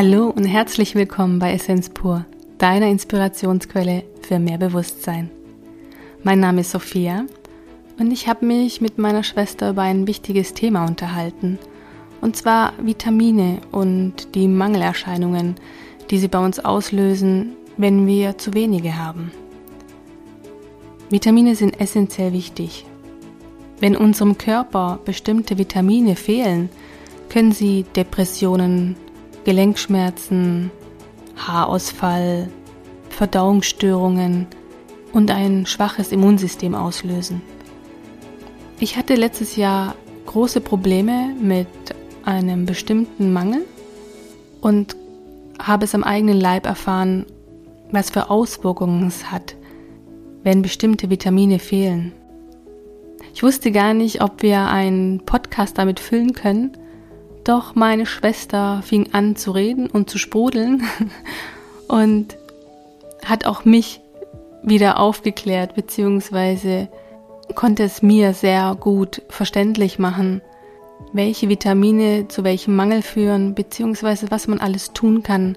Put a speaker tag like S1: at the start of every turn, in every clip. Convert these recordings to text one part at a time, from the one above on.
S1: Hallo und herzlich willkommen bei Essenz pur, deiner Inspirationsquelle für mehr Bewusstsein. Mein Name ist Sophia und ich habe mich mit meiner Schwester über ein wichtiges Thema unterhalten, und zwar Vitamine und die Mangelerscheinungen, die sie bei uns auslösen, wenn wir zu wenige haben. Vitamine sind essentiell wichtig. Wenn unserem Körper bestimmte Vitamine fehlen, können sie Depressionen, Gelenkschmerzen, Haarausfall, Verdauungsstörungen und ein schwaches Immunsystem auslösen. Ich hatte letztes Jahr große Probleme mit einem bestimmten Mangel und habe es am eigenen Leib erfahren, was für Auswirkungen es hat, wenn bestimmte Vitamine fehlen. Ich wusste gar nicht, ob wir einen Podcast damit füllen können, doch meine Schwester fing an zu reden und zu sprudeln und hat auch mich wieder aufgeklärt, beziehungsweise konnte es mir sehr gut verständlich machen, welche Vitamine zu welchem Mangel führen, beziehungsweise was man alles tun kann,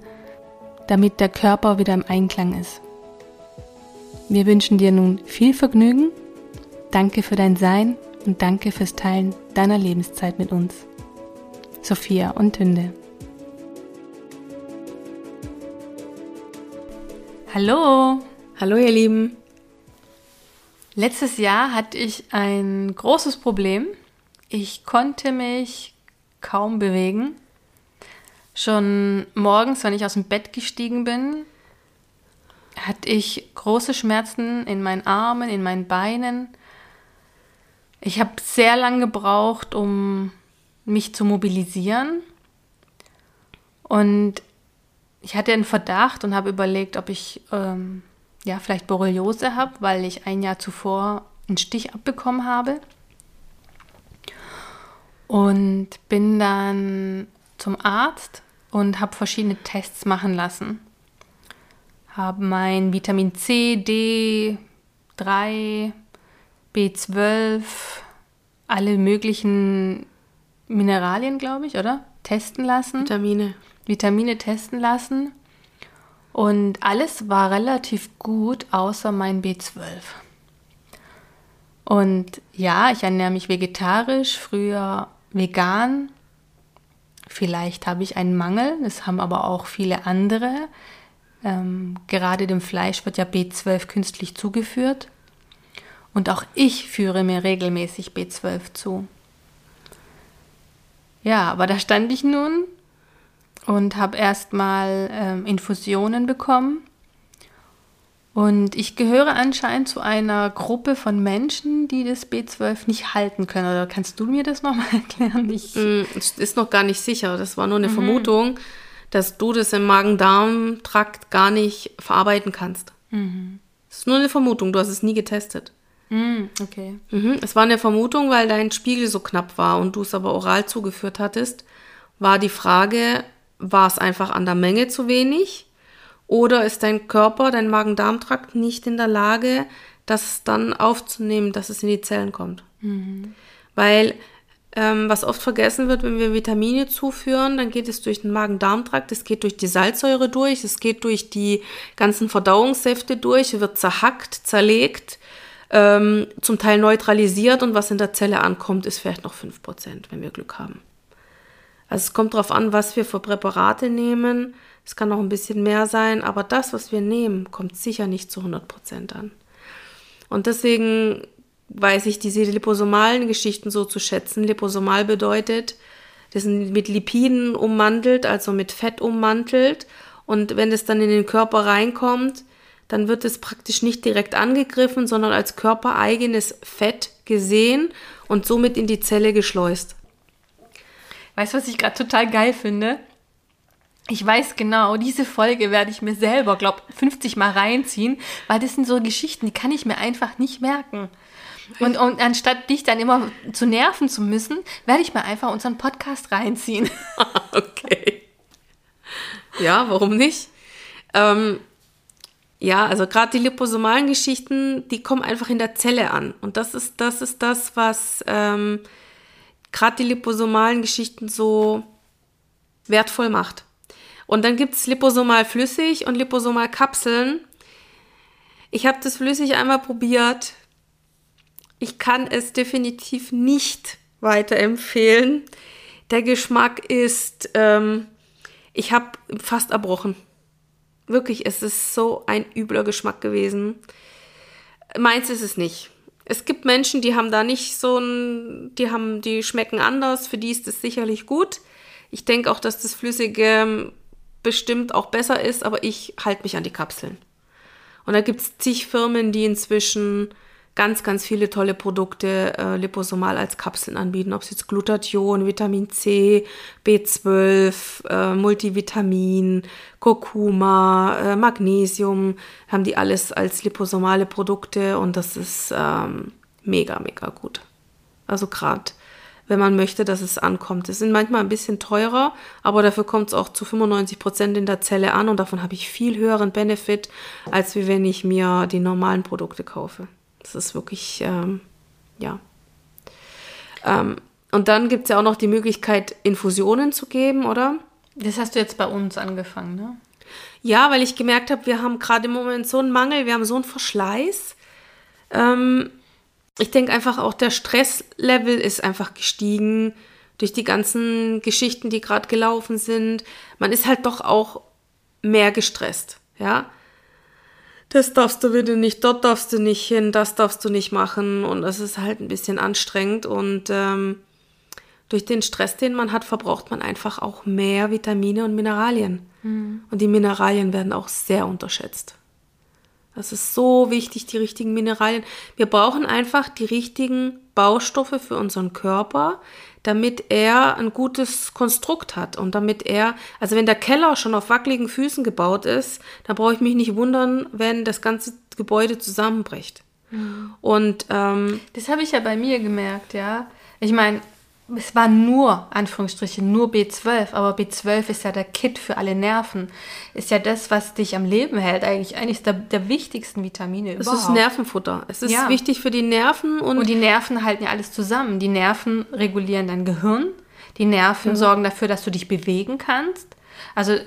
S1: damit der Körper wieder im Einklang ist. Wir wünschen dir nun viel Vergnügen, danke für dein Sein und danke fürs Teilen deiner Lebenszeit mit uns. Sophia und Tünde. Hallo!
S2: Hallo ihr Lieben!
S1: Letztes Jahr hatte ich ein großes Problem. Ich konnte mich kaum bewegen. Schon morgens, wenn ich aus dem Bett gestiegen bin, hatte ich große Schmerzen in meinen Armen, in meinen Beinen. Ich habe sehr lange gebraucht, um mich zu mobilisieren. Und ich hatte einen Verdacht und habe überlegt, ob ich ähm, ja vielleicht Borreliose habe, weil ich ein Jahr zuvor einen Stich abbekommen habe. Und bin dann zum Arzt und habe verschiedene Tests machen lassen. Habe mein Vitamin C, D, 3, B12, alle möglichen Mineralien, glaube ich, oder? Testen lassen.
S2: Vitamine.
S1: Vitamine testen lassen. Und alles war relativ gut, außer mein B12. Und ja, ich ernähre mich vegetarisch, früher vegan. Vielleicht habe ich einen Mangel, das haben aber auch viele andere. Ähm, gerade dem Fleisch wird ja B12 künstlich zugeführt. Und auch ich führe mir regelmäßig B12 zu. Ja, aber da stand ich nun und habe erstmal ähm, Infusionen bekommen. Und ich gehöre anscheinend zu einer Gruppe von Menschen, die das B12 nicht halten können. Oder kannst du mir das nochmal erklären? Ich
S2: mm, es ist noch gar nicht sicher. Das war nur eine mhm. Vermutung, dass du das im Magen-Darm-Trakt gar nicht verarbeiten kannst. Mhm. Das ist nur eine Vermutung. Du hast es nie getestet.
S1: Mm, okay.
S2: Mhm. Es war eine Vermutung, weil dein Spiegel so knapp war und du es aber oral zugeführt hattest, war die Frage, war es einfach an der Menge zu wenig oder ist dein Körper, dein Magen-Darm-Trakt nicht in der Lage, das dann aufzunehmen, dass es in die Zellen kommt? Mhm. Weil ähm, was oft vergessen wird, wenn wir Vitamine zuführen, dann geht es durch den Magen-Darm-Trakt, es geht durch die Salzsäure durch, es geht durch die ganzen Verdauungssäfte durch, wird zerhackt, zerlegt ähm, zum Teil neutralisiert und was in der Zelle ankommt, ist vielleicht noch 5%, wenn wir Glück haben. Also es kommt darauf an, was wir für Präparate nehmen. Es kann noch ein bisschen mehr sein, aber das, was wir nehmen, kommt sicher nicht zu 100% an. Und deswegen weiß ich diese liposomalen Geschichten so zu schätzen. Liposomal bedeutet, das sind mit Lipiden ummantelt, also mit Fett ummantelt. Und wenn es dann in den Körper reinkommt, dann wird es praktisch nicht direkt angegriffen, sondern als körpereigenes Fett gesehen und somit in die Zelle geschleust.
S1: Weißt du, was ich gerade total geil finde? Ich weiß genau, diese Folge werde ich mir selber, glaube 50 Mal reinziehen, weil das sind so Geschichten, die kann ich mir einfach nicht merken. Und, und anstatt dich dann immer zu nerven zu müssen, werde ich mir einfach unseren Podcast reinziehen.
S2: okay. Ja, warum nicht? Ähm, ja, also gerade die liposomalen Geschichten, die kommen einfach in der Zelle an. Und das ist das, ist das was ähm, gerade die liposomalen Geschichten so wertvoll macht. Und dann gibt es Liposomal flüssig und Liposomal Kapseln. Ich habe das flüssig einmal probiert. Ich kann es definitiv nicht weiterempfehlen. Der Geschmack ist, ähm, ich habe fast erbrochen. Wirklich, es ist so ein übler Geschmack gewesen. Meins ist es nicht. Es gibt Menschen, die haben da nicht so ein, die haben, die schmecken anders, für die ist es sicherlich gut. Ich denke auch, dass das Flüssige bestimmt auch besser ist, aber ich halte mich an die Kapseln. Und da gibt es zig Firmen, die inzwischen ganz, ganz viele tolle Produkte äh, liposomal als Kapseln anbieten. Ob es jetzt Glutathion, Vitamin C, B12, äh, Multivitamin, Kurkuma, äh, Magnesium, haben die alles als liposomale Produkte und das ist ähm, mega, mega gut. Also gerade wenn man möchte, dass es ankommt. Es sind manchmal ein bisschen teurer, aber dafür kommt es auch zu 95 Prozent in der Zelle an und davon habe ich viel höheren Benefit, als wie wenn ich mir die normalen Produkte kaufe. Das ist wirklich, ähm, ja. Ähm, und dann gibt es ja auch noch die Möglichkeit, Infusionen zu geben, oder?
S1: Das hast du jetzt bei uns angefangen, ne?
S2: Ja, weil ich gemerkt habe, wir haben gerade im Moment so einen Mangel, wir haben so einen Verschleiß. Ähm, ich denke einfach auch, der Stresslevel ist einfach gestiegen durch die ganzen Geschichten, die gerade gelaufen sind. Man ist halt doch auch mehr gestresst, ja das darfst du wieder nicht, dort darfst du nicht hin, das darfst du nicht machen und es ist halt ein bisschen anstrengend und ähm, durch den Stress, den man hat, verbraucht man einfach auch mehr Vitamine und Mineralien. Mhm. Und die Mineralien werden auch sehr unterschätzt. Das ist so wichtig, die richtigen Mineralien. Wir brauchen einfach die richtigen Baustoffe für unseren Körper, damit er ein gutes Konstrukt hat und damit er, also wenn der Keller schon auf wackeligen Füßen gebaut ist, dann brauche ich mich nicht wundern, wenn das ganze Gebäude zusammenbricht. Mhm. Und ähm,
S1: das habe ich ja bei mir gemerkt, ja. Ich meine, es war nur, Anführungsstriche, nur B12, aber B12 ist ja der Kit für alle Nerven. Ist ja das, was dich am Leben hält, eigentlich eines der, der wichtigsten Vitamine
S2: es überhaupt. Es ist Nervenfutter. Es ist ja. wichtig für die Nerven.
S1: Und, und die Nerven halten ja alles zusammen. Die Nerven regulieren dein Gehirn. Die Nerven ja. sorgen dafür, dass du dich bewegen kannst. Also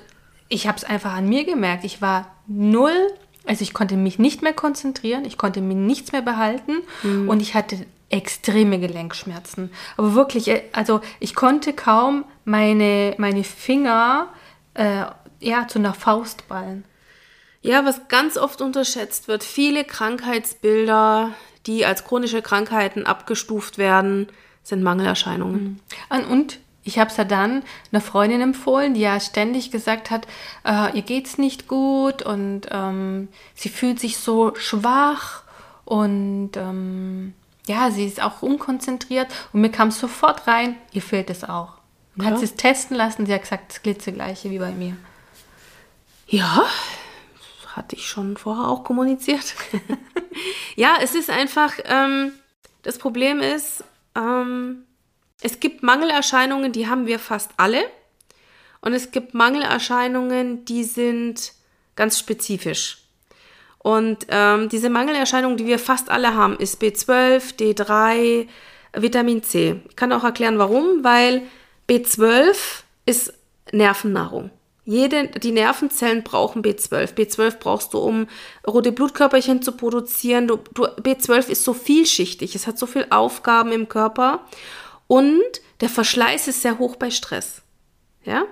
S1: ich habe es einfach an mir gemerkt. Ich war null also ich konnte mich nicht mehr konzentrieren, ich konnte mir nichts mehr behalten mhm. und ich hatte extreme Gelenkschmerzen. Aber wirklich, äh, also ich konnte kaum meine, meine Finger äh, ja, zu einer Faust ballen.
S2: Ja, was ganz oft unterschätzt wird, viele Krankheitsbilder, die als chronische Krankheiten abgestuft werden, sind Mangelerscheinungen.
S1: Mhm. Und, und ich habe es ja dann einer Freundin empfohlen, die ja ständig gesagt hat, äh, ihr geht's nicht gut und ähm, sie fühlt sich so schwach und ähm, ja, sie ist auch unkonzentriert und mir kam sofort rein, ihr fehlt es auch. Und ja. hat sie es testen lassen, sie hat gesagt, das glitzegleiche wie bei mir.
S2: Ja, hatte ich schon vorher auch kommuniziert. ja, es ist einfach, ähm, das Problem ist, ähm, es gibt Mangelerscheinungen, die haben wir fast alle. Und es gibt Mangelerscheinungen, die sind ganz spezifisch. Und ähm, diese Mangelerscheinung, die wir fast alle haben, ist B12, D3, Vitamin C. Ich kann auch erklären, warum, weil B12 ist Nervennahrung. Jede, die Nervenzellen brauchen B12. B12 brauchst du, um rote Blutkörperchen zu produzieren. Du, du, B12 ist so vielschichtig, es hat so viele Aufgaben im Körper und der Verschleiß ist sehr hoch bei Stress. Ja?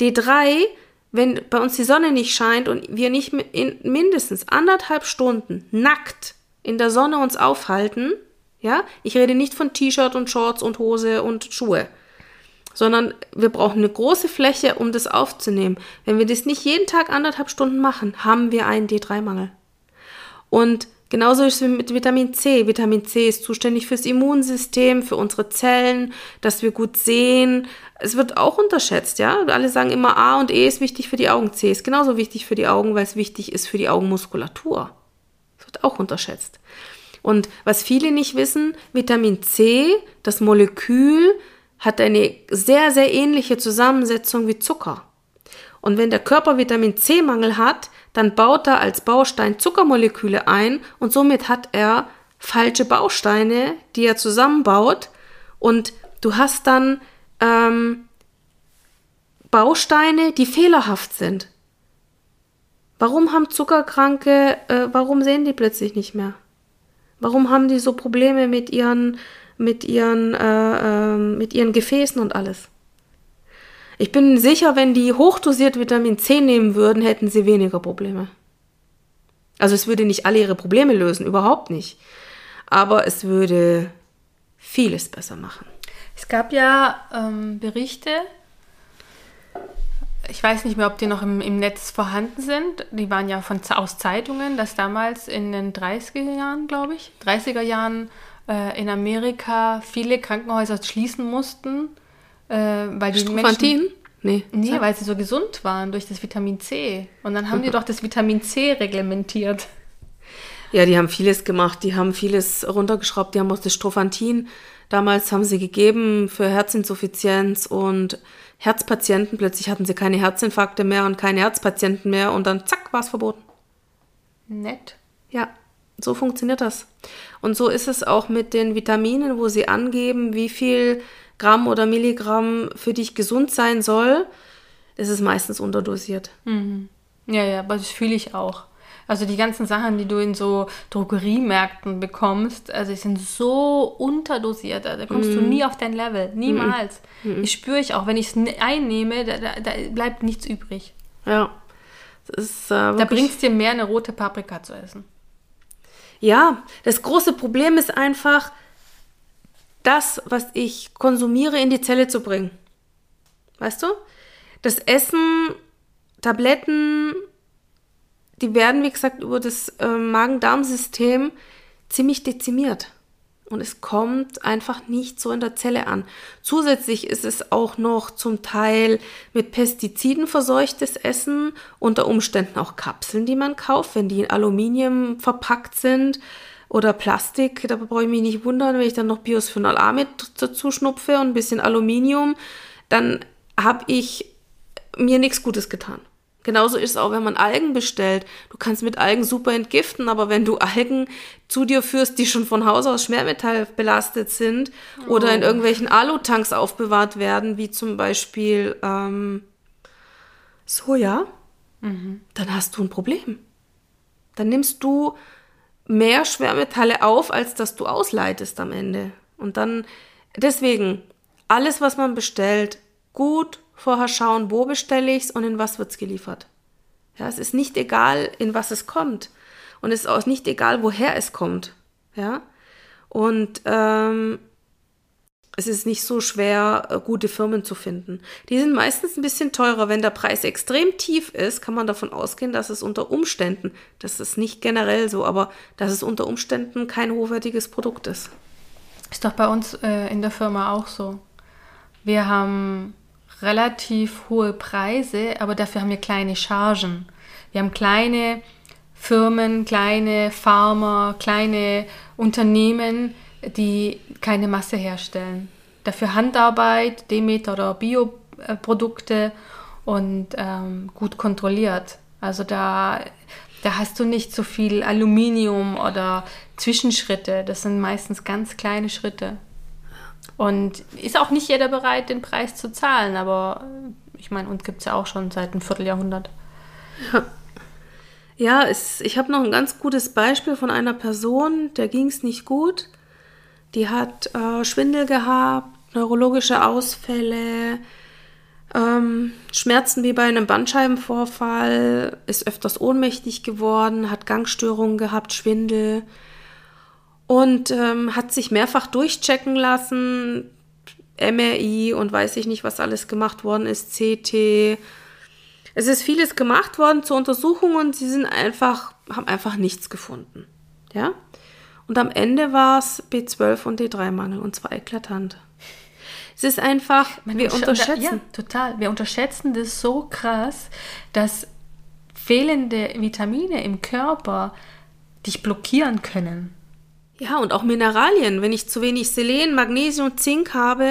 S2: D3 wenn bei uns die Sonne nicht scheint und wir nicht in mindestens anderthalb Stunden nackt in der Sonne uns aufhalten, ja, ich rede nicht von T-Shirt und Shorts und Hose und Schuhe, sondern wir brauchen eine große Fläche, um das aufzunehmen. Wenn wir das nicht jeden Tag anderthalb Stunden machen, haben wir einen D3-Mangel. Und Genauso ist es mit Vitamin C. Vitamin C ist zuständig fürs Immunsystem, für unsere Zellen, dass wir gut sehen. Es wird auch unterschätzt, ja. Alle sagen immer A und E ist wichtig für die Augen. C ist genauso wichtig für die Augen, weil es wichtig ist für die Augenmuskulatur. Das wird auch unterschätzt. Und was viele nicht wissen, Vitamin C, das Molekül, hat eine sehr, sehr ähnliche Zusammensetzung wie Zucker. Und wenn der Körper Vitamin C-Mangel hat, dann baut er als Baustein Zuckermoleküle ein und somit hat er falsche Bausteine, die er zusammenbaut und du hast dann ähm, Bausteine, die fehlerhaft sind. Warum haben Zuckerkranke, äh, warum sehen die plötzlich nicht mehr? Warum haben die so Probleme mit ihren, mit ihren, äh, äh, mit ihren Gefäßen und alles? Ich bin sicher, wenn die hochdosiert Vitamin C nehmen würden, hätten sie weniger Probleme. Also es würde nicht alle ihre Probleme lösen, überhaupt nicht. Aber es würde vieles besser machen.
S1: Es gab ja ähm, Berichte, ich weiß nicht mehr, ob die noch im, im Netz vorhanden sind. Die waren ja von, aus Zeitungen, dass damals in den 30er Jahren, glaube ich, 30er Jahren äh, in Amerika viele Krankenhäuser schließen mussten, äh, weil die Menschen... Nee. Nee, weil sie so gesund waren durch das Vitamin C. Und dann haben die doch das Vitamin C reglementiert.
S2: Ja, die haben vieles gemacht. Die haben vieles runtergeschraubt. Die haben auch das Strophantin damals haben sie gegeben für Herzinsuffizienz und Herzpatienten. Plötzlich hatten sie keine Herzinfarkte mehr und keine Herzpatienten mehr und dann zack, war es verboten.
S1: Nett.
S2: Ja, so funktioniert das. Und so ist es auch mit den Vitaminen, wo sie angeben, wie viel Gramm oder Milligramm für dich gesund sein soll. Das ist meistens unterdosiert.
S1: Mhm. Ja, ja, aber das fühle ich auch. Also die ganzen Sachen, die du in so Drogeriemärkten bekommst, also die sind so unterdosiert. Da kommst mm. du mhm. nie auf dein Level. Niemals. Mm. Ich spüre ich auch, wenn ich es einnehme, da, da, da, bleibt nichts übrig.
S2: Ja.
S1: Ist, äh, da bringt es dir mehr, eine rote Paprika zu essen.
S2: Ja, das große Problem ist einfach, das, was ich konsumiere, in die Zelle zu bringen. Weißt du? Das Essen, Tabletten, die werden, wie gesagt, über das äh, Magen-Darm-System ziemlich dezimiert. Und es kommt einfach nicht so in der Zelle an. Zusätzlich ist es auch noch zum Teil mit Pestiziden verseuchtes Essen, unter Umständen auch Kapseln, die man kauft, wenn die in Aluminium verpackt sind oder Plastik. Da brauche ich mich nicht wundern, wenn ich dann noch Bisphenol A mit dazu schnupfe und ein bisschen Aluminium, dann habe ich mir nichts Gutes getan. Genauso ist es auch, wenn man Algen bestellt. Du kannst mit Algen super entgiften, aber wenn du Algen zu dir führst, die schon von Haus aus Schwermetall belastet sind oh. oder in oh. irgendwelchen Alutanks aufbewahrt werden, wie zum Beispiel ähm, Soja, mhm. dann hast du ein Problem. Dann nimmst du mehr Schwermetalle auf, als dass du ausleitest am Ende. Und dann, deswegen, alles, was man bestellt, gut vorher schauen, wo bestelle ich es und in was wird es geliefert. Ja, es ist nicht egal, in was es kommt. Und es ist auch nicht egal, woher es kommt. Ja. Und ähm, es ist nicht so schwer, äh, gute Firmen zu finden. Die sind meistens ein bisschen teurer. Wenn der Preis extrem tief ist, kann man davon ausgehen, dass es unter Umständen, das ist nicht generell so, aber dass es unter Umständen kein hochwertiges Produkt ist.
S1: Ist doch bei uns äh, in der Firma auch so. Wir haben relativ hohe Preise, aber dafür haben wir kleine Chargen. Wir haben kleine Firmen, kleine Farmer, kleine Unternehmen, die keine Masse herstellen. Dafür Handarbeit, Demeter oder Bioprodukte und ähm, gut kontrolliert. Also da, da hast du nicht so viel Aluminium oder Zwischenschritte. Das sind meistens ganz kleine Schritte. Und ist auch nicht jeder bereit, den Preis zu zahlen, aber ich meine, uns gibt es ja auch schon seit einem Vierteljahrhundert.
S2: Ja, ja es, ich habe noch ein ganz gutes Beispiel von einer Person, der ging es nicht gut. Die hat äh, Schwindel gehabt, neurologische Ausfälle, ähm, Schmerzen wie bei einem Bandscheibenvorfall, ist öfters ohnmächtig geworden, hat Gangstörungen gehabt, Schwindel und ähm, hat sich mehrfach durchchecken lassen, MRI und weiß ich nicht, was alles gemacht worden ist, CT. Es ist vieles gemacht worden zur Untersuchung und sie sind einfach, haben einfach nichts gefunden. Ja? Und am Ende war es B12 und D3-Mangel und zwar eklatant. Es ist einfach, Man wir unterschätzen. Ja,
S1: total. Wir unterschätzen das so krass, dass fehlende Vitamine im Körper dich blockieren können.
S2: Ja, und auch Mineralien. Wenn ich zu wenig Selen, Magnesium Zink habe,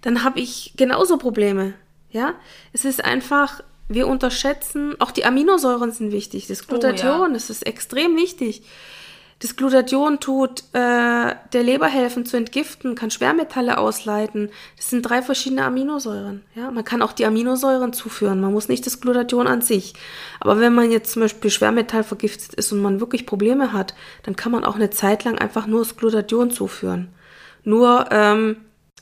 S2: dann habe ich genauso Probleme. Ja, es ist einfach, wir unterschätzen, auch die Aminosäuren sind wichtig. Das Glutathion, oh, ja. das ist extrem wichtig. Das Glutathion tut äh, der Leber helfen zu entgiften, kann Schwermetalle ausleiten. Das sind drei verschiedene Aminosäuren. Ja? Man kann auch die Aminosäuren zuführen. Man muss nicht das Glutathion an sich. Aber wenn man jetzt zum Beispiel schwermetallvergiftet ist und man wirklich Probleme hat, dann kann man auch eine Zeit lang einfach nur das Glutathion zuführen. Nur ähm,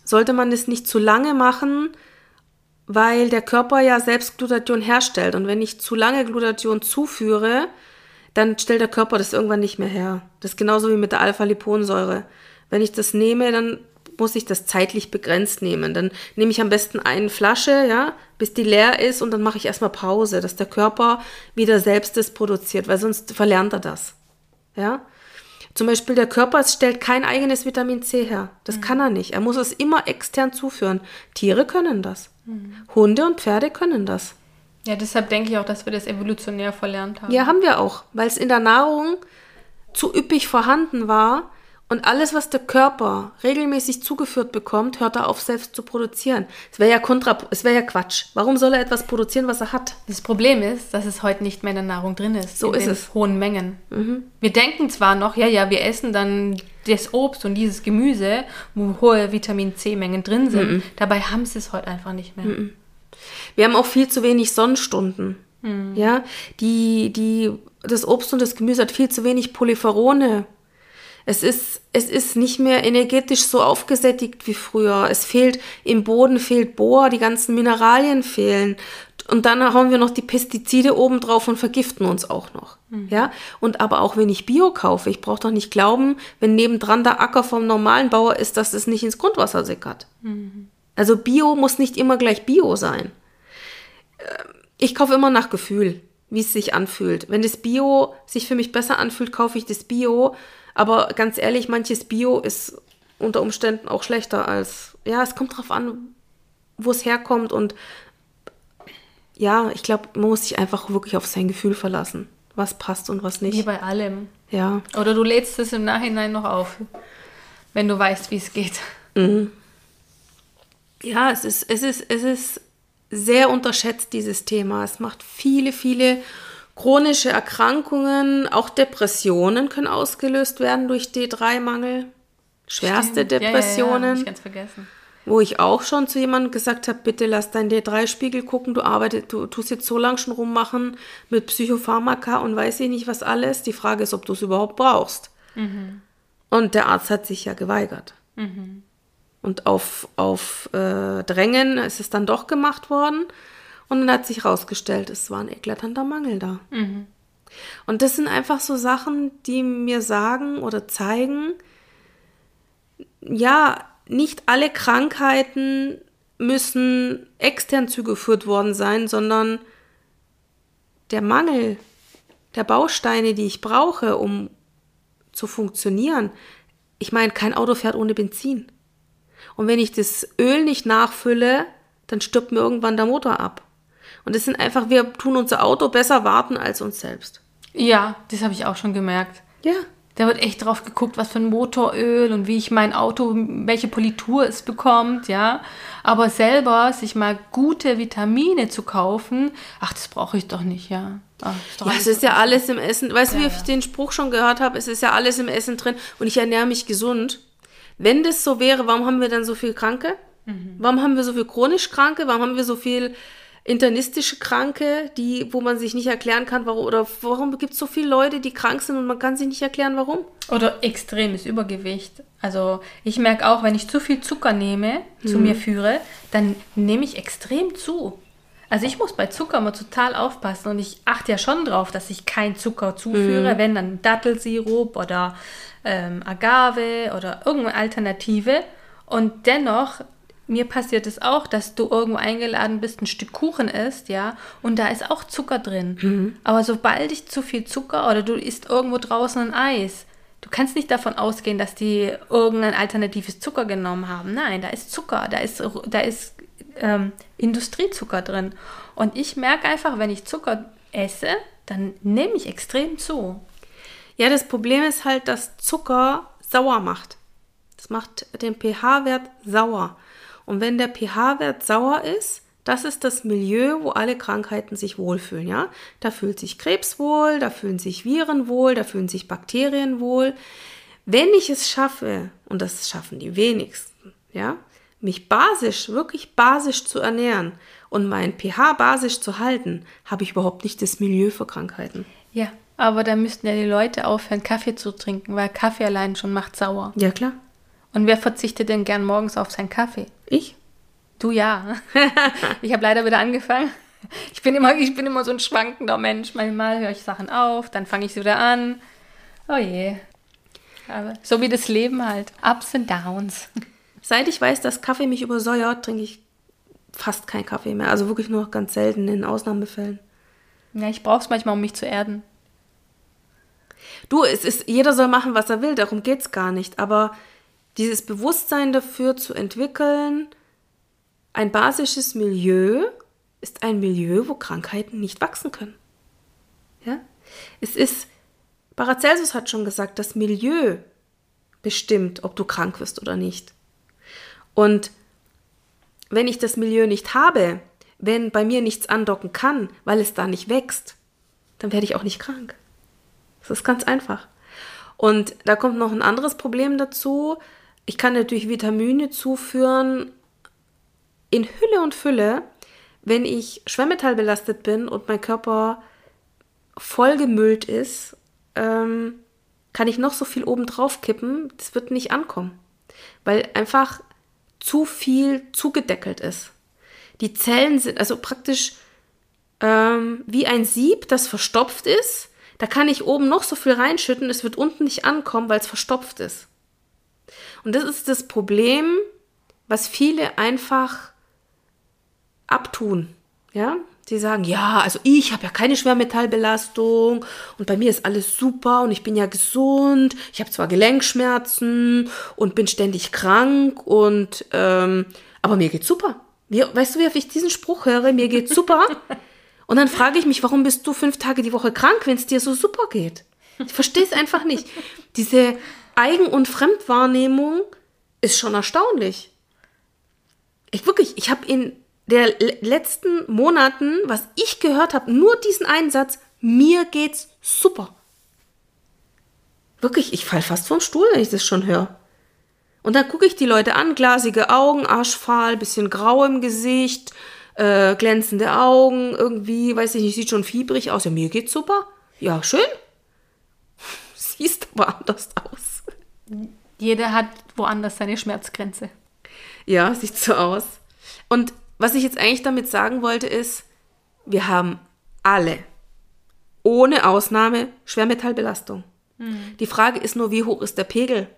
S2: sollte man es nicht zu lange machen, weil der Körper ja selbst Glutathion herstellt. Und wenn ich zu lange Glutathion zuführe, dann stellt der Körper das irgendwann nicht mehr her. Das ist genauso wie mit der Alpha-Liponsäure. Wenn ich das nehme, dann muss ich das zeitlich begrenzt nehmen. Dann nehme ich am besten eine Flasche, ja, bis die leer ist und dann mache ich erstmal Pause, dass der Körper wieder selbst das produziert, weil sonst verlernt er das. Ja? Zum Beispiel der Körper stellt kein eigenes Vitamin C her. Das mhm. kann er nicht. Er muss es immer extern zuführen. Tiere können das. Mhm. Hunde und Pferde können das.
S1: Ja, deshalb denke ich auch, dass wir das evolutionär verlernt haben.
S2: Ja, haben wir auch, weil es in der Nahrung zu üppig vorhanden war und alles, was der Körper regelmäßig zugeführt bekommt, hört er auf, selbst zu produzieren. Es wäre ja kontra, es wäre ja Quatsch. Warum soll er etwas produzieren, was er hat?
S1: Das Problem ist, dass es heute nicht mehr in der Nahrung drin ist.
S2: So ist es.
S1: Hohen Mengen. Mhm. Wir denken zwar noch, ja, ja, wir essen dann das Obst und dieses Gemüse, wo hohe Vitamin C-Mengen drin sind. Mhm. Dabei haben sie es heute einfach nicht mehr. Mhm.
S2: Wir haben auch viel zu wenig Sonnenstunden. Mhm. Ja, die, die, das Obst und das Gemüse hat viel zu wenig Polypherone. Es ist, es ist nicht mehr energetisch so aufgesättigt wie früher. Es fehlt, im Boden fehlt Bohr, die ganzen Mineralien fehlen. Und dann haben wir noch die Pestizide oben drauf und vergiften uns auch noch. Mhm. Ja, und aber auch wenn ich Bio kaufe, ich brauche doch nicht glauben, wenn nebendran der Acker vom normalen Bauer ist, dass es nicht ins Grundwasser sickert. Mhm. Also Bio muss nicht immer gleich Bio sein. Ähm, ich kaufe immer nach Gefühl, wie es sich anfühlt. Wenn das Bio sich für mich besser anfühlt, kaufe ich das Bio. Aber ganz ehrlich, manches Bio ist unter Umständen auch schlechter als, ja, es kommt drauf an, wo es herkommt und ja, ich glaube, man muss sich einfach wirklich auf sein Gefühl verlassen, was passt und was nicht.
S1: Wie bei allem.
S2: Ja.
S1: Oder du lädst es im Nachhinein noch auf, wenn du weißt, wie es geht.
S2: Mhm. Ja, es ist, es ist, es ist sehr unterschätzt, dieses Thema. Es macht viele, viele chronische Erkrankungen, auch Depressionen können ausgelöst werden durch D3-Mangel. Schwerste Stimmt. Depressionen. Ja, ja, ja. Ich ganz vergessen. Wo ich auch schon zu jemandem gesagt habe, bitte lass deinen D3-Spiegel gucken, du arbeitest, du tust jetzt so lange schon rummachen mit Psychopharmaka und weiß ich nicht was alles. Die Frage ist, ob du es überhaupt brauchst. Mhm. Und der Arzt hat sich ja geweigert. Mhm. Und auf, auf äh, Drängen ist es dann doch gemacht worden. Und dann hat sich herausgestellt, es war ein eklatanter Mangel da. Mhm. Und das sind einfach so Sachen, die mir sagen oder zeigen, ja, nicht alle Krankheiten müssen extern zugeführt worden sein, sondern der Mangel der Bausteine, die ich brauche, um zu funktionieren. Ich meine, kein Auto fährt ohne Benzin. Und wenn ich das Öl nicht nachfülle, dann stirbt mir irgendwann der Motor ab. Und es sind einfach, wir tun unser Auto besser warten als uns selbst.
S1: Ja, das habe ich auch schon gemerkt.
S2: Ja.
S1: Da wird echt drauf geguckt, was für ein Motoröl und wie ich mein Auto, welche Politur es bekommt, ja. Aber selber sich mal gute Vitamine zu kaufen, ach, das brauche ich doch nicht, ja. Ach,
S2: ja, es ist ja alles im Essen. Weißt du, ja, wie ich den Spruch schon gehört habe? Es ist ja alles im Essen drin und ich ernähre mich gesund. Wenn das so wäre, warum haben wir dann so viel Kranke? Mhm. Warum haben wir so viel chronisch Kranke? Warum haben wir so viel internistische Kranke, die, wo man sich nicht erklären kann, warum, oder warum gibt es so viele Leute, die krank sind und man kann sich nicht erklären, warum?
S1: Oder extremes Übergewicht. Also ich merke auch, wenn ich zu viel Zucker nehme, mhm. zu mir führe, dann nehme ich extrem zu. Also ich muss bei Zucker immer total aufpassen und ich achte ja schon drauf, dass ich kein Zucker zuführe, mhm. wenn dann Dattelsirup oder ähm, Agave oder irgendeine Alternative. Und dennoch, mir passiert es auch, dass du irgendwo eingeladen bist, ein Stück Kuchen isst, ja, und da ist auch Zucker drin. Mhm. Aber sobald ich zu viel Zucker oder du isst irgendwo draußen ein Eis, du kannst nicht davon ausgehen, dass die irgendein alternatives Zucker genommen haben. Nein, da ist Zucker, da ist, da ist ähm, Industriezucker drin. Und ich merke einfach, wenn ich Zucker esse, dann nehme ich extrem zu.
S2: Ja, das Problem ist halt, dass Zucker sauer macht. Das macht den pH-Wert sauer. Und wenn der pH-Wert sauer ist, das ist das Milieu, wo alle Krankheiten sich wohlfühlen, ja? Da fühlt sich Krebs wohl, da fühlen sich Viren wohl, da fühlen sich Bakterien wohl. Wenn ich es schaffe, und das schaffen die wenigsten, ja, mich basisch, wirklich basisch zu ernähren und mein pH basisch zu halten, habe ich überhaupt nicht das Milieu für Krankheiten.
S1: Ja, aber da müssten ja die Leute aufhören, Kaffee zu trinken, weil Kaffee allein schon macht sauer.
S2: Ja, klar.
S1: Und wer verzichtet denn gern morgens auf seinen Kaffee?
S2: Ich?
S1: Du ja. ich habe leider wieder angefangen. Ich bin, immer, ich bin immer so ein schwankender Mensch. Manchmal höre ich Sachen auf, dann fange ich sie wieder an. Oh je. Aber so wie das Leben halt. Ups and Downs.
S2: Seit ich weiß, dass Kaffee mich übersäuert, trinke ich fast keinen Kaffee mehr. Also wirklich nur ganz selten in Ausnahmefällen.
S1: Ja, ich brauche es manchmal, um mich zu erden.
S2: Du, es ist, jeder soll machen, was er will, darum geht es gar nicht. Aber dieses Bewusstsein dafür zu entwickeln, ein basisches Milieu ist ein Milieu, wo Krankheiten nicht wachsen können. Ja? Es ist, Paracelsus hat schon gesagt, das Milieu bestimmt, ob du krank wirst oder nicht. Und wenn ich das Milieu nicht habe, wenn bei mir nichts andocken kann, weil es da nicht wächst, dann werde ich auch nicht krank. Das ist ganz einfach. Und da kommt noch ein anderes Problem dazu. Ich kann natürlich Vitamine zuführen, in Hülle und Fülle, wenn ich schwermetallbelastet bin und mein Körper vollgemüllt ist, ähm, kann ich noch so viel oben drauf kippen, das wird nicht ankommen, weil einfach zu viel zugedeckelt ist. Die Zellen sind also praktisch ähm, wie ein Sieb, das verstopft ist. Da kann ich oben noch so viel reinschütten, es wird unten nicht ankommen, weil es verstopft ist. Und das ist das Problem, was viele einfach abtun. Ja, die sagen, ja, also ich habe ja keine Schwermetallbelastung und bei mir ist alles super und ich bin ja gesund. Ich habe zwar Gelenkschmerzen und bin ständig krank und ähm, aber mir geht's super. Mir, weißt du, wie ich diesen Spruch höre? Mir geht's super. und dann frage ich mich, warum bist du fünf Tage die Woche krank, wenn es dir so super geht? Ich verstehe es einfach nicht. Diese Eigen- und Fremdwahrnehmung ist schon erstaunlich. Ich wirklich, ich habe in der letzten Monaten, was ich gehört habe, nur diesen einen Satz, mir geht's super. Wirklich, ich fall fast vom Stuhl, wenn ich das schon höre. Und dann gucke ich die Leute an, glasige Augen, arschfahl, bisschen grau im Gesicht, äh, glänzende Augen, irgendwie, weiß ich nicht, sieht schon fiebrig aus. Ja, mir geht's super. Ja, schön. Siehst aber anders aus.
S1: Jeder hat woanders seine Schmerzgrenze.
S2: Ja, sieht so aus. Und was ich jetzt eigentlich damit sagen wollte, ist, wir haben alle, ohne Ausnahme, Schwermetallbelastung. Mhm. Die Frage ist nur, wie hoch ist der Pegel?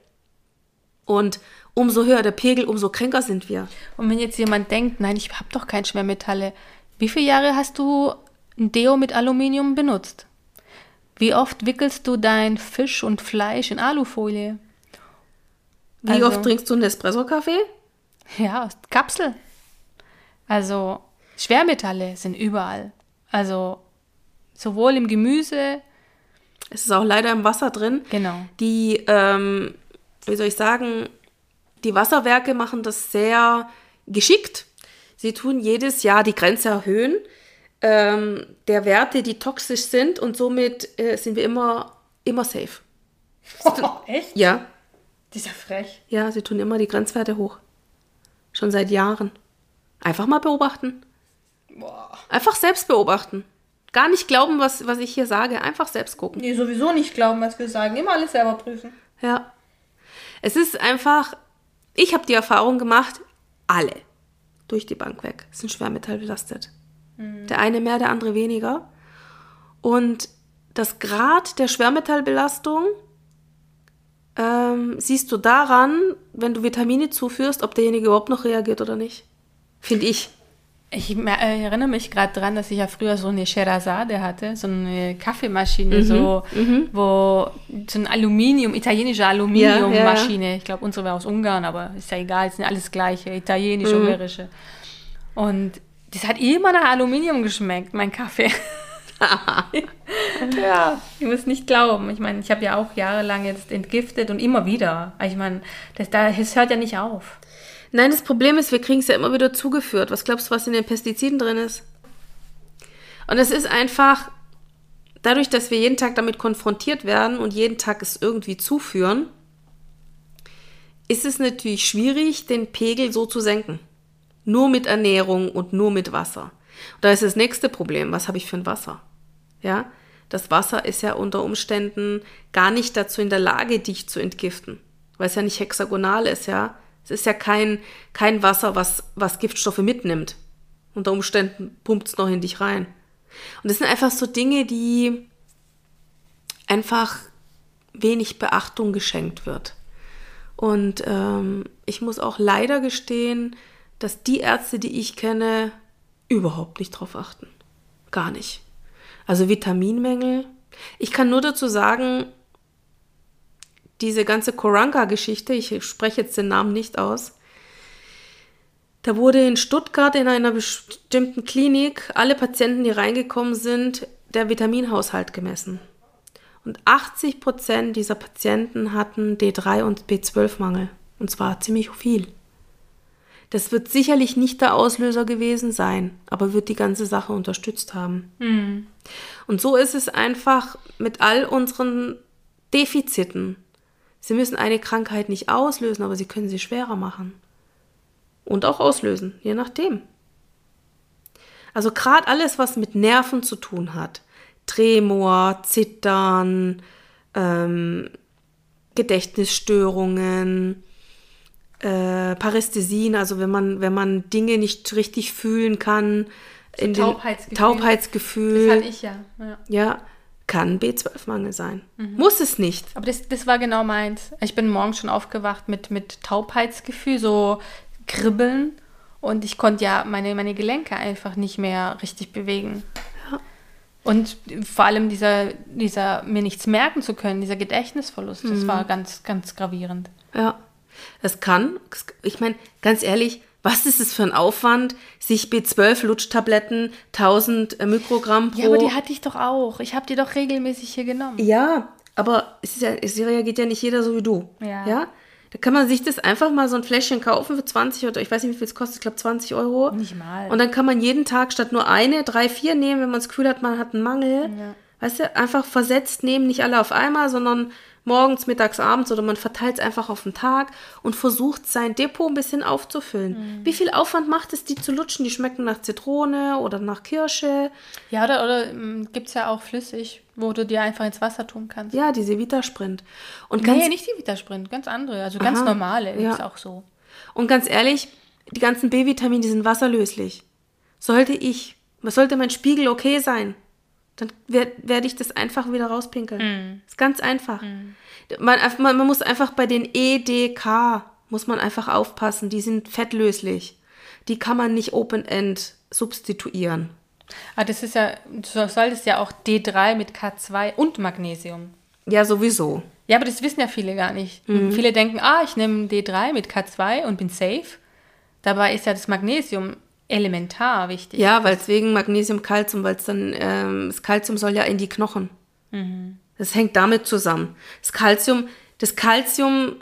S2: Und umso höher der Pegel, umso kränker sind wir.
S1: Und wenn jetzt jemand denkt, nein, ich habe doch kein Schwermetalle, wie viele Jahre hast du ein Deo mit Aluminium benutzt? Wie oft wickelst du dein Fisch und Fleisch in Alufolie?
S2: Wie also, oft trinkst du einen Espresso-Kaffee?
S1: Ja, Kapsel. Also Schwermetalle sind überall. Also sowohl im Gemüse.
S2: Es ist auch leider im Wasser drin.
S1: Genau.
S2: Die, ähm, wie soll ich sagen, die Wasserwerke machen das sehr geschickt. Sie tun jedes Jahr die Grenze erhöhen ähm, der Werte, die toxisch sind und somit äh, sind wir immer, immer safe.
S1: Oh, echt?
S2: Ja.
S1: Dieser frech.
S2: Ja, sie tun immer die Grenzwerte hoch. Schon seit Jahren. Einfach mal beobachten. Boah. Einfach selbst beobachten. Gar nicht glauben, was, was ich hier sage. Einfach selbst gucken.
S1: Nee, sowieso nicht glauben, was wir sagen. Immer alles selber prüfen.
S2: Ja. Es ist einfach, ich habe die Erfahrung gemacht, alle durch die Bank weg sind schwermetallbelastet. Mhm. Der eine mehr, der andere weniger. Und das Grad der Schwermetallbelastung ähm, siehst du daran, wenn du Vitamine zuführst, ob derjenige überhaupt noch reagiert oder nicht. Finde ich.
S1: Ich äh, erinnere mich gerade daran, dass ich ja früher so eine Sherazade hatte, so eine Kaffeemaschine, mhm, so, mhm. wo so ein Aluminium, italienische Aluminiummaschine. Ja, ja. Ich glaube, unsere wäre aus Ungarn, aber ist ja egal, es sind alles gleiche, italienische, mhm. ungarische. Und das hat immer nach Aluminium geschmeckt, mein Kaffee. ja, ich muss nicht glauben. Ich meine, ich habe ja auch jahrelang jetzt entgiftet und immer wieder. Ich meine, das, das hört ja nicht auf.
S2: Nein, das Problem ist, wir kriegen es ja immer wieder zugeführt. Was glaubst du, was in den Pestiziden drin ist? Und es ist einfach, dadurch, dass wir jeden Tag damit konfrontiert werden und jeden Tag es irgendwie zuführen, ist es natürlich schwierig, den Pegel so zu senken. Nur mit Ernährung und nur mit Wasser. Und da ist das nächste Problem. Was habe ich für ein Wasser? Ja, das Wasser ist ja unter Umständen gar nicht dazu in der Lage, dich zu entgiften, weil es ja nicht hexagonal ist, ja. Es ist ja kein, kein Wasser, was, was Giftstoffe mitnimmt. Unter Umständen pumpt es noch in dich rein. Und das sind einfach so Dinge, die einfach wenig Beachtung geschenkt wird. Und ähm, ich muss auch leider gestehen, dass die Ärzte, die ich kenne, überhaupt nicht drauf achten. Gar nicht. Also Vitaminmängel. Ich kann nur dazu sagen, diese ganze Koranka-Geschichte, ich spreche jetzt den Namen nicht aus, da wurde in Stuttgart in einer bestimmten Klinik alle Patienten, die reingekommen sind, der Vitaminhaushalt gemessen. Und 80 Prozent dieser Patienten hatten D3 und B12-Mangel. Und zwar ziemlich viel. Das wird sicherlich nicht der Auslöser gewesen sein, aber wird die ganze Sache unterstützt haben. Mhm. Und so ist es einfach mit all unseren Defiziten. Sie müssen eine Krankheit nicht auslösen, aber sie können sie schwerer machen. Und auch auslösen, je nachdem. Also gerade alles, was mit Nerven zu tun hat, Tremor, Zittern, ähm, Gedächtnisstörungen, äh, Parästhesien, also wenn man, wenn man Dinge nicht richtig fühlen kann,
S1: so in Taubheitsgefühl.
S2: Taubheitsgefühl.
S1: Das hatte ich ja. Ja,
S2: ja kann B12-Mangel sein. Mhm. Muss es nicht.
S1: Aber das, das war genau meins. Ich bin morgens schon aufgewacht mit, mit Taubheitsgefühl, so Kribbeln. Und ich konnte ja meine, meine Gelenke einfach nicht mehr richtig bewegen. Und vor allem dieser, dieser mir nichts merken zu können, dieser Gedächtnisverlust, das mhm. war ganz, ganz gravierend.
S2: Ja, das kann, ich meine, ganz ehrlich, was ist es für ein Aufwand, sich B12-Lutschtabletten, 1000 Mikrogramm pro...
S1: Ja, aber die hatte ich doch auch. Ich habe die doch regelmäßig hier genommen.
S2: Ja, aber es, ist ja, es reagiert ja nicht jeder so wie du. Ja. ja? Da kann man sich das einfach mal so ein Fläschchen kaufen für 20 oder ich weiß nicht, wie viel es kostet, ich glaube 20 Euro.
S1: Nicht mal.
S2: Und dann kann man jeden Tag statt nur eine, drei, vier nehmen, wenn man das Gefühl hat, man hat einen Mangel. Ja. Weißt du, einfach versetzt nehmen, nicht alle auf einmal, sondern morgens, mittags, abends oder man verteilt es einfach auf den Tag und versucht sein Depot ein bisschen aufzufüllen. Mhm. Wie viel Aufwand macht es, die zu lutschen? Die schmecken nach Zitrone oder nach Kirsche.
S1: Ja, oder, oder ähm, gibt es ja auch flüssig, wo du dir einfach ins Wasser tun kannst.
S2: Ja, diese Vitasprint.
S1: Und ganz, nee, nicht die Vitasprint, ganz andere, also ganz aha, normale ja. ist auch so.
S2: Und ganz ehrlich, die ganzen B-Vitamine, die sind wasserlöslich. Sollte ich, was sollte mein Spiegel okay sein? Dann werde werd ich das einfach wieder rauspinkeln. Mm. Ist ganz einfach. Mm. Man, man, man, muss einfach bei den EDK, muss man einfach aufpassen, die sind fettlöslich. Die kann man nicht Open-End substituieren.
S1: Ah, das ist ja, du solltest ja auch D3 mit K2 und Magnesium.
S2: Ja, sowieso.
S1: Ja, aber das wissen ja viele gar nicht. Mhm. Viele denken, ah, ich nehme D3 mit K2 und bin safe. Dabei ist ja das Magnesium elementar wichtig.
S2: Ja, weil es wegen Magnesium, Kalzium, weil es dann, ähm, das Kalzium soll ja in die Knochen. Mhm. Das hängt damit zusammen. Das Kalzium, das Kalzium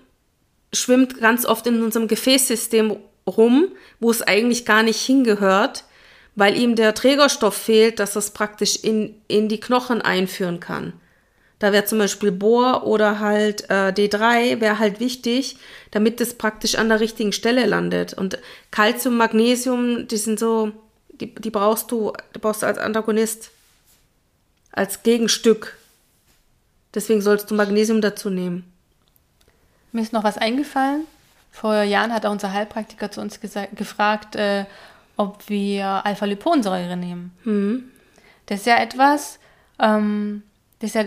S2: schwimmt ganz oft in unserem Gefäßsystem rum, wo es eigentlich gar nicht hingehört, weil ihm der Trägerstoff fehlt, dass es praktisch in, in die Knochen einführen kann. Da wäre zum Beispiel Bohr oder halt äh, D3 wäre halt wichtig, damit es praktisch an der richtigen Stelle landet. Und Calcium, Magnesium, die sind so, die, die brauchst du, die brauchst du als Antagonist, als Gegenstück. Deswegen sollst du Magnesium dazu nehmen.
S1: Mir ist noch was eingefallen. Vor Jahren hat auch unser Heilpraktiker zu uns gefragt, äh, ob wir Alpha-Liponsäure nehmen. Mhm. Das ist ja etwas, ähm, das ist ja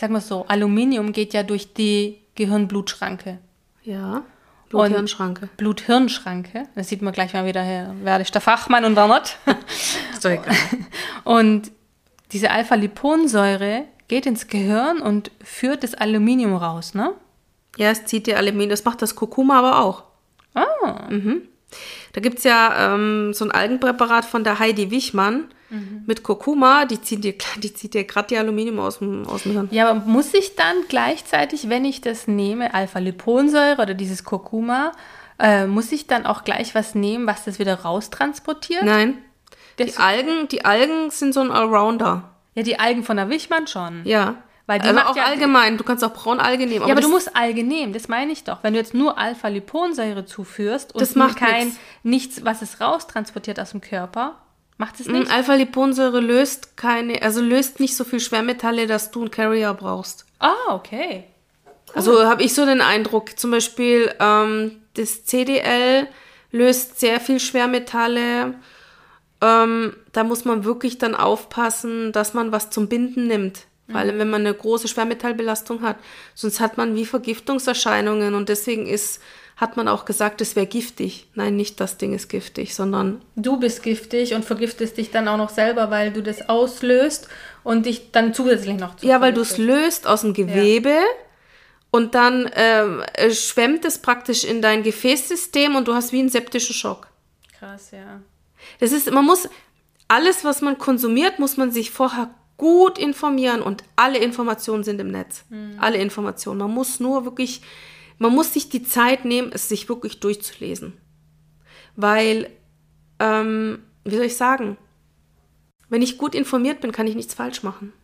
S1: sag mal so, Aluminium geht ja durch die Gehirn-Blutschranke.
S2: Ja. Blut-Hirn-Schranke.
S1: Blut-Hirn-Schranke. Das sieht man gleich mal wieder her. Wer ist der Fachmann und wer nicht?
S2: ist doch egal.
S1: Und diese Alpha-Liponsäure geht ins Gehirn und führt das Aluminium raus, ne?
S2: Ja, es zieht die Aluminium. Das macht das Kurkuma aber auch.
S1: Ah.
S2: Mhm. Da gibt es ja ähm, so ein Algenpräparat von der Heidi Wichmann mhm. mit Kurkuma, die zieht dir, die zieht dir gerade die Aluminium aus dem, aus dem Hirn.
S1: Ja, aber muss ich dann gleichzeitig, wenn ich das nehme, Alpha-Liponsäure oder dieses Kurkuma, Äh, muss ich dann auch gleich was nehmen, was das wieder raustransportiert?
S2: Nein.
S1: Das-
S2: Die Algen, die Algen sind so ein Allrounder.
S1: Ja, die Algen von der Wichmann schon.
S2: Ja.
S1: Weil die
S2: also
S1: macht
S2: auch
S1: ja-
S2: allgemein. Du kannst auch Braunalge nehmen.
S1: Ja, aber du musst Alge nehmen, das meine ich doch. Wenn du jetzt nur Alpha-Liponsäure zuführst und
S2: Das macht
S1: kein
S2: nix.
S1: nichts, was es raustransportiert aus dem Körper, macht es nicht.
S2: Mm, Alpha-Liponsäure löst keine, also löst nicht so viel Schwermetalle, dass du einen Carrier brauchst.
S1: Ah, okay.
S2: Also habe ich so den Eindruck, zum Beispiel ähm, das CDL löst sehr viel Schwermetalle. Ähm, da muss man wirklich dann aufpassen, dass man was zum Binden nimmt. Weil wenn man eine große Schwermetallbelastung hat, sonst hat man wie Vergiftungserscheinungen und deswegen ist, hat man auch gesagt, es wäre giftig. Nein, nicht das Ding ist giftig, sondern
S1: Du bist giftig und vergiftest dich dann auch noch selber, weil du das auslöst und dich dann zusätzlich noch zu
S2: Ja, weil du es löst aus dem Gewebe und dann ähm, äh, schwemmt es praktisch in dein Gefäßsystem und du hast wie einen septischen Schock.
S1: Krass, ja.
S2: Das ist, man muss, alles, was man konsumiert, muss man sich vorher gut informieren und alle Informationen sind im Netz. Alle Informationen. Man muss nur wirklich, man muss sich die Zeit nehmen, es sich wirklich durchzulesen. Weil, ähm, wie soll ich sagen, wenn ich gut informiert bin, kann ich nichts falsch machen.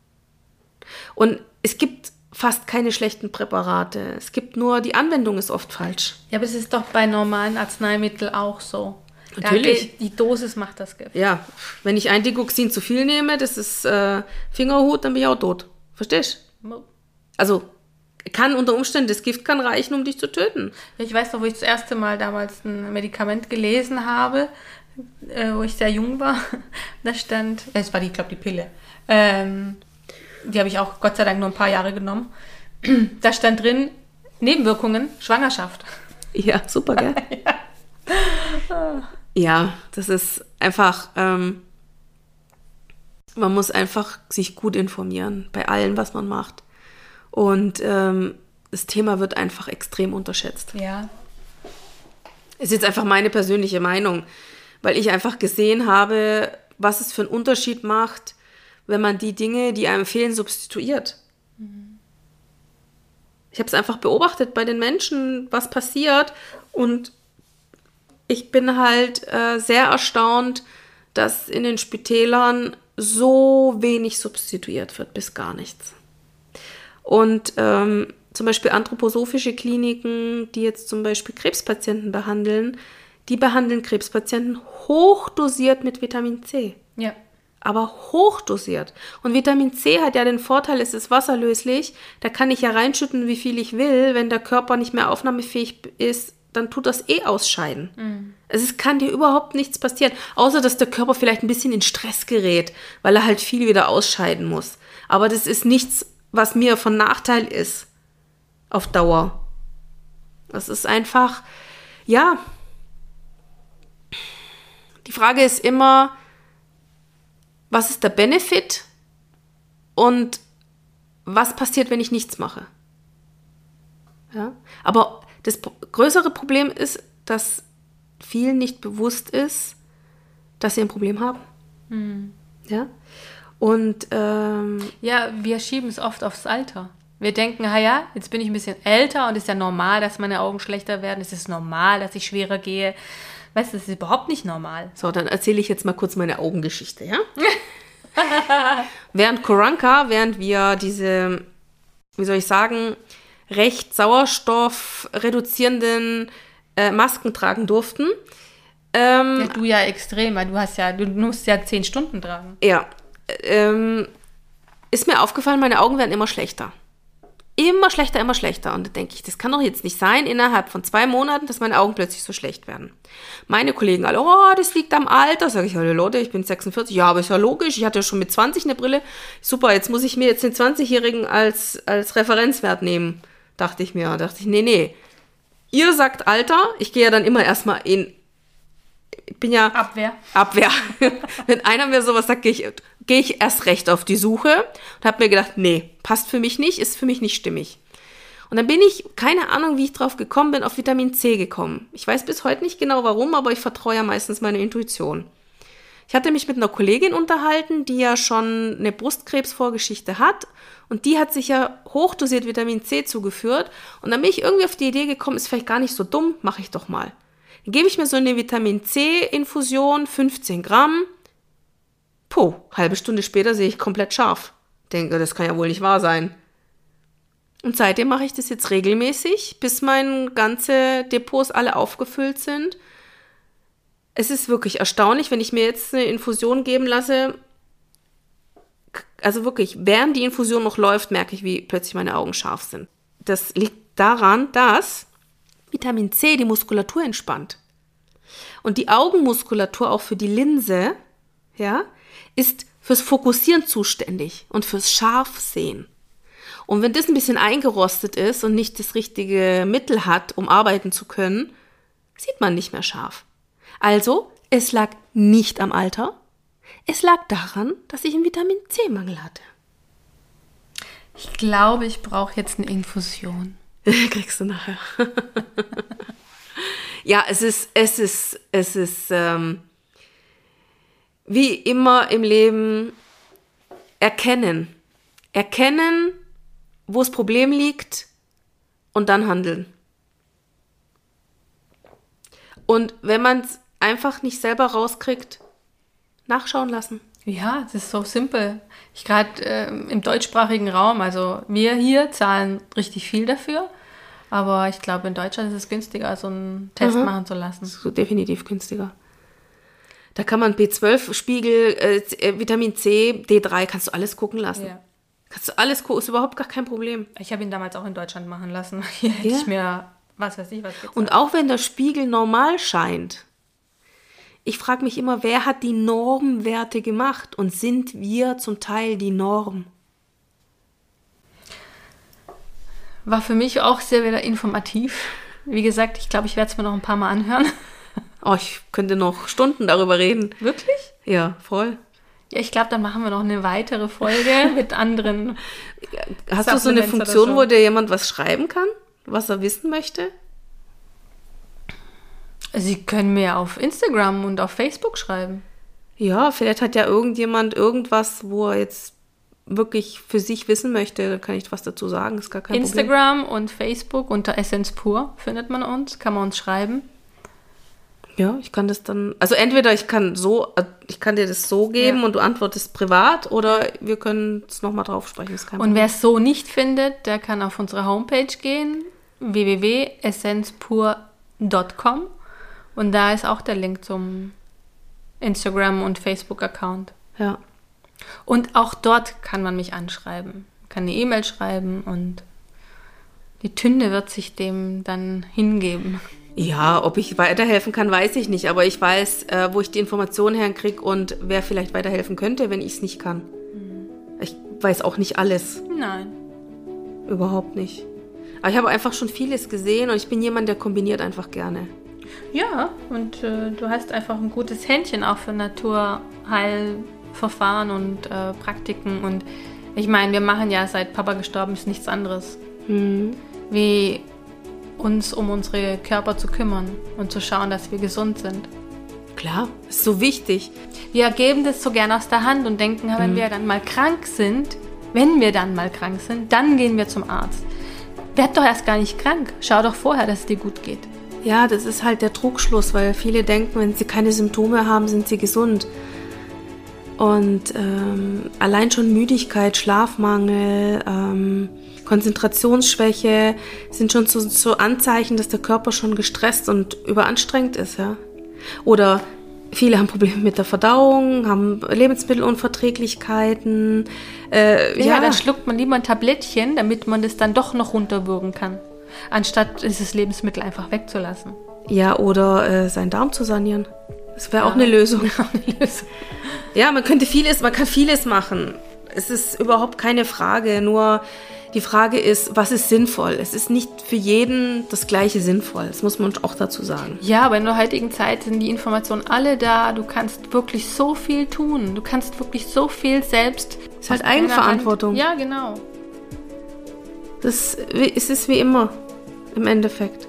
S2: Und es gibt fast keine schlechten Präparate. Es gibt nur, die Anwendung ist oft falsch.
S1: Ja, aber es ist doch bei normalen Arzneimitteln auch so. Da
S2: Natürlich.
S1: geht- die Dosis macht das Gift.
S2: Ja, wenn ich ein Digoxin zu viel nehme, das ist äh, Fingerhut, dann bin ich auch tot. Verstehst du? Also kann unter Umständen, das Gift kann reichen, um dich zu töten.
S1: Ich weiß noch, wo ich das erste Mal damals ein Medikament gelesen habe, äh, wo ich sehr jung war. Da stand, es war die, ich glaube, die Pille. Ähm, die habe ich auch Gott sei Dank nur ein paar Jahre genommen. Da stand drin, Nebenwirkungen, Schwangerschaft.
S2: Ja, super, gell? ja, das ist einfach, ähm, man muss einfach sich gut informieren bei allem, was man macht. Und ähm, das Thema wird einfach extrem unterschätzt.
S1: Ja.
S2: ist jetzt einfach meine persönliche Meinung, weil ich einfach gesehen habe, was es für einen Unterschied macht, wenn man die Dinge, die einem fehlen, substituiert. Ich habe es einfach beobachtet bei den Menschen, was passiert und ich bin halt äh, sehr erstaunt, dass in den Spitälern so wenig substituiert wird, bis gar nichts. Und ähm, zum Beispiel anthroposophische Kliniken, die jetzt zum Beispiel Krebspatienten behandeln, die behandeln Krebspatienten hochdosiert mit Vitamin C.
S1: Ja.
S2: Aber hochdosiert. Und Vitamin C hat ja den Vorteil, es ist wasserlöslich. Da kann ich ja reinschütten, wie viel ich will. Wenn der Körper nicht mehr aufnahmefähig ist, dann tut das eh ausscheiden. Also es kann dir überhaupt nichts passieren, außer dass der Körper vielleicht ein bisschen in Stress gerät, weil er halt viel wieder ausscheiden muss. Aber das ist nichts, was mir von Nachteil ist auf Dauer. Das ist einfach, ja. Die Frage ist immer, was ist der Benefit und was passiert, wenn ich nichts mache? Ja? Aber das größere Problem ist, dass vielen nicht bewusst ist, dass sie ein Problem haben. Ja? Und ähm,
S1: Ja, wir schieben es oft aufs Alter. Wir denken, ha ja, jetzt bin ich ein bisschen älter und ist ja normal, dass meine Augen schlechter werden. Es ist normal, dass ich schwerer gehe. Weißt du, das ist überhaupt nicht normal.
S2: So, dann erzähle ich jetzt mal kurz meine Augengeschichte, ja? während Koranka, während wir diese, wie soll ich sagen, recht sauerstoffreduzierenden äh, Masken tragen durften, ähm,
S1: Ja, du ja extrem, weil du hast ja, du musst ja zehn Stunden tragen.
S2: ja, ähm, ist mir aufgefallen, meine Augen werden immer schlechter. Immer schlechter, immer schlechter. Und da denke ich, das kann doch jetzt nicht sein, innerhalb von zwei Monaten, dass meine Augen plötzlich so schlecht werden. Meine Kollegen alle, oh, das liegt am Alter. Sag ich, hallo Leute, ich bin 46. Ja, aber ist ja logisch. Ich hatte ja schon mit 20 eine Brille. Super, jetzt muss ich mir jetzt den 20-Jährigen als, als Referenzwert nehmen. Dachte ich mir. Dachte ich, nee, nee. Ihr sagt Alter. Ich gehe ja dann immer erstmal in, ich bin ja
S1: Abwehr.
S2: Abwehr. Wenn einer mir sowas sagt, gehe ich, gehe ich erst recht auf die Suche und habe mir gedacht, nee, passt für mich nicht, ist für mich nicht stimmig. Und dann bin ich, keine Ahnung, wie ich drauf gekommen bin, auf Vitamin C gekommen. Ich weiß bis heute nicht genau warum, aber ich vertraue ja meistens meiner Intuition. Ich hatte mich mit einer Kollegin unterhalten, die ja schon eine Brustkrebsvorgeschichte hat und die hat sich ja hochdosiert Vitamin C zugeführt und dann bin ich irgendwie auf die Idee gekommen, ist vielleicht gar nicht so dumm, mache ich doch mal. Dann gebe ich mir so eine Vitamin C-Infusion, 15 Gramm. Puh, halbe Stunde später sehe ich komplett scharf. Denke, das kann ja wohl nicht wahr sein. Und seitdem mache ich das jetzt regelmäßig, bis meine ganze Depots alle aufgefüllt sind. Es ist wirklich erstaunlich, wenn ich mir jetzt eine Infusion geben lasse. Also wirklich, während die Infusion noch läuft, merke ich, wie plötzlich meine Augen scharf sind. Das liegt daran, dass Vitamin C die Muskulatur entspannt. Und die Augenmuskulatur auch für die Linse, ja, ist fürs Fokussieren zuständig und fürs Scharfsehen. Und wenn das ein bisschen eingerostet ist und nicht das richtige Mittel hat, um arbeiten zu können, sieht man nicht mehr scharf. Also, es lag nicht am Alter, es lag daran, dass ich einen Vitamin C-Mangel hatte.
S1: Ich glaube, ich brauche jetzt eine Infusion.
S2: Kriegst du nachher. ja, es ist, es ist, es ist ähm, wie immer im Leben erkennen. Erkennen, wo das Problem liegt und dann handeln. Und wenn man es einfach nicht selber rauskriegt, nachschauen lassen.
S1: Ja, das ist so simpel. Ich gerade äh, im deutschsprachigen Raum, also wir hier zahlen richtig viel dafür, aber ich glaube, in Deutschland ist es günstiger, so einen Test mhm. machen zu lassen.
S2: So definitiv günstiger. Da kann man B12-Spiegel, äh, äh, Vitamin C, D3, kannst du alles gucken lassen. Ja. Kannst du alles gucken, ist überhaupt gar kein Problem.
S1: Ich habe ihn damals auch in Deutschland machen lassen. Hier hätte ja. ich mir, was weiß ich, was
S2: gezahlt. Und auch wenn der Spiegel normal scheint, ich frage mich immer, wer hat die Normwerte gemacht und sind wir zum Teil die Norm?
S1: War für mich auch sehr wieder informativ. Wie gesagt, ich glaube, ich werde es mir noch ein paar Mal anhören.
S2: Oh, ich könnte noch Stunden darüber reden.
S1: Wirklich?
S2: Ja, voll.
S1: Ja, ich glaube, dann machen wir noch eine weitere Folge mit anderen.
S2: Hast du so eine Funktion, wo dir jemand was schreiben kann, was er wissen möchte?
S1: Sie können mir auf Instagram und auf Facebook schreiben.
S2: Ja, vielleicht hat ja irgendjemand irgendwas, wo er jetzt wirklich für sich wissen möchte, dann kann ich was dazu sagen. Ist gar kein
S1: Instagram
S2: Problem.
S1: und Facebook unter Essence Pur findet man uns, kann man uns schreiben.
S2: Ja, ich kann das dann, also entweder ich kann so, ich kann dir das so geben ja. und du antwortest privat oder wir können es nochmal drauf sprechen.
S1: und wer es so nicht findet, der kann auf unsere Homepage gehen, www.essenzpur.com und da ist auch der Link zum Instagram- und Facebook-Account.
S2: Ja.
S1: Und auch dort kann man mich anschreiben. Kann eine E-Mail schreiben und die Tünde wird sich dem dann hingeben.
S2: Ja, ob ich weiterhelfen kann, weiß ich nicht. Aber ich weiß, äh, wo ich die Informationen herkriege und wer vielleicht weiterhelfen könnte, wenn ich es nicht kann. Mhm. Ich weiß auch nicht alles.
S1: Nein.
S2: Überhaupt nicht. Aber ich habe einfach schon vieles gesehen und ich bin jemand, der kombiniert einfach gerne.
S1: Ja, und äh, du hast einfach ein gutes Händchen auch für Naturheilverfahren und äh, Praktiken. Und ich meine, wir machen ja seit Papa gestorben ist nichts anderes. Mhm. Wie uns um unsere Körper zu kümmern und zu schauen, dass wir gesund sind.
S2: Klar, ist so wichtig.
S1: Wir geben das so gern aus der Hand und denken, wenn mhm. wir dann mal krank sind, wenn wir dann mal krank sind, dann gehen wir zum Arzt. Werd doch erst gar nicht krank. Schau doch vorher, dass es dir gut geht.
S2: Ja, das ist halt der Trugschluss, weil viele denken, wenn sie keine Symptome haben, sind sie gesund. Und ähm, allein schon Müdigkeit, Schlafmangel, ähm, Konzentrationsschwäche sind schon so, so Anzeichen, dass der Körper schon gestresst und überanstrengt ist, ja. Oder viele haben Probleme mit der Verdauung, haben Lebensmittelunverträglichkeiten.
S1: Äh, ja, ja, dann schluckt man lieber ein Tablettchen, damit man das dann doch noch runterwürgen kann, anstatt dieses Lebensmittel einfach wegzulassen.
S2: Ja, oder äh, seinen Darm zu sanieren. Das wäre ja. auch eine Lösung. ja, man könnte vieles, man kann vieles machen. Es ist überhaupt keine Frage, nur die Frage ist, was ist sinnvoll? Es ist nicht für jeden das gleiche sinnvoll. Das muss man auch dazu sagen.
S1: Ja, aber in der heutigen Zeit sind die Informationen alle da. Du kannst wirklich so viel tun. Du kannst wirklich so viel selbst.
S2: Es ist halt Eigenverantwortung.
S1: Ja, genau.
S2: Das ist es wie immer im Endeffekt.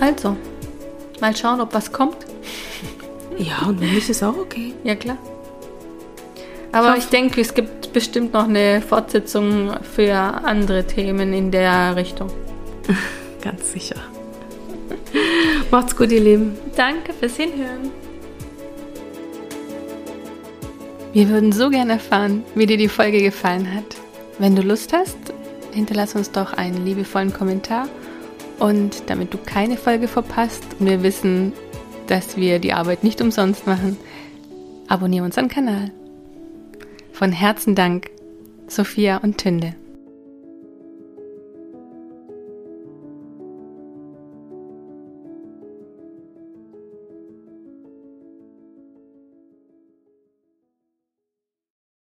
S1: Also, mal schauen, ob was kommt.
S2: Ja, und wenn nicht, ist auch okay.
S1: Ja, klar. Aber ich, ich denke, es gibt bestimmt noch eine Fortsetzung für andere Themen in der Richtung.
S2: ganz sicher. Macht's gut, ihr Lieben.
S1: Danke fürs Hinhören. Wir würden so gerne erfahren, wie dir die Folge gefallen hat. Wenn du Lust hast, hinterlass uns doch einen liebevollen Kommentar. Und damit du keine Folge verpasst und wir wissen, dass wir die Arbeit nicht umsonst machen, abonniere unseren Kanal. Von Herzen Dank, Sophia und Tünde.